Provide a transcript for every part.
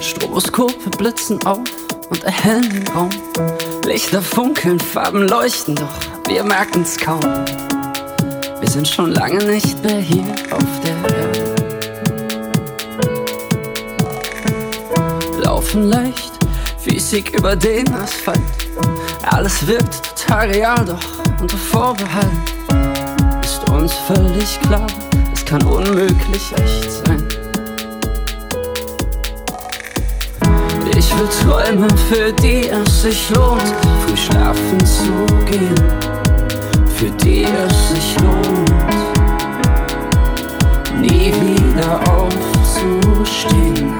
Stroboskope blitzen auf und erhellen den Raum. Lichter funkeln, Farben leuchten, doch wir merken's kaum. Wir sind schon lange nicht mehr hier auf der Erde. Laufen leicht, fiesig über den Asphalt. Alles wirkt total real, doch unter Vorbehalt ist uns völlig klar, es kann unmöglich echt sein. Will Träume, für die es sich lohnt, früh schlafen zu gehen, für die es sich lohnt, nie wieder aufzustehen.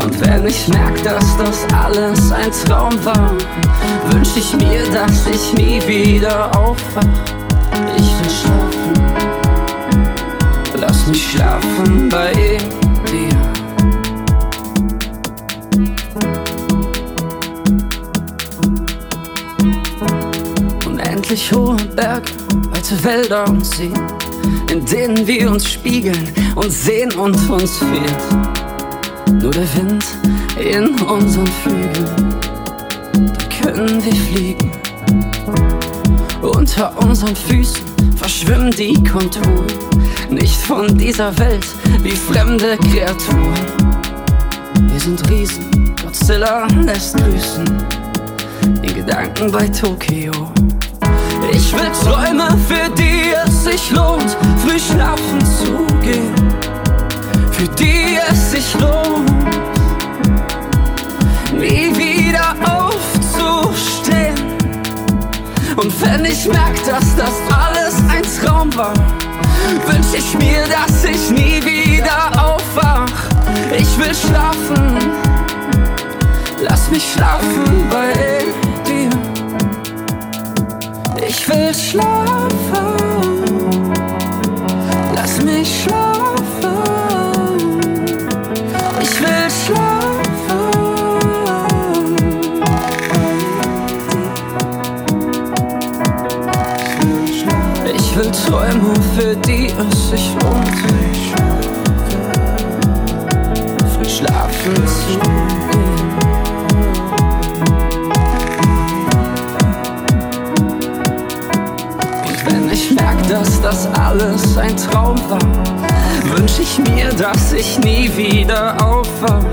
Und wenn ich merk, dass das alles ein Traum war, wünsch ich mir, dass ich nie wieder aufwach. Ich will schlafen, lass mich schlafen bei dir. Unendlich hohe Berge, weite Wälder und Seen, in denen wir uns spiegeln und sehen und uns fehlt. Nur der Wind in unseren Flügeln, da können wir fliegen. Unter unseren Füßen verschwimmen die Konturen, nicht von dieser Welt wie fremde Kreaturen. Wir sind Riesen, Godzilla lässt grüßen, in Gedanken bei Tokio. Ich will Träume, für die es sich lohnt, früh schlafen zu gehen, für die es sich lohnt, nie wieder aufzustehen. Und wenn ich merk, dass das alles ein Traum war, wünsch ich mir, dass ich nie wieder aufwach. Ich will schlafen, lass mich schlafen Träume, für die es sich lohnt. Früh schlafen zu gehen. Und wenn ich merk, dass das alles ein Traum war, wünsch ich mir, dass ich nie wieder aufwach.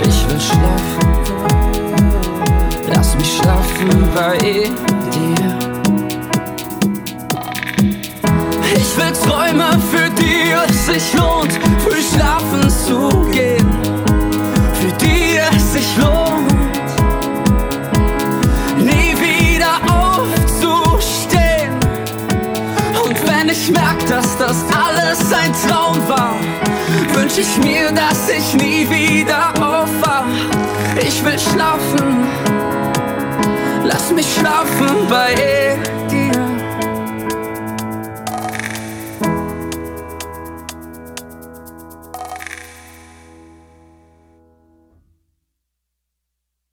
Ich will schlafen, Ich will Träume, für die es sich lohnt, früh schlafen zu gehen. Für die es sich lohnt, nie wieder aufzustehen. Und wenn ich merk, dass das alles ein Traum war, wünsch ich mir, dass ich nie wieder aufwach. Ich will schlafen, lass mich schlafen bei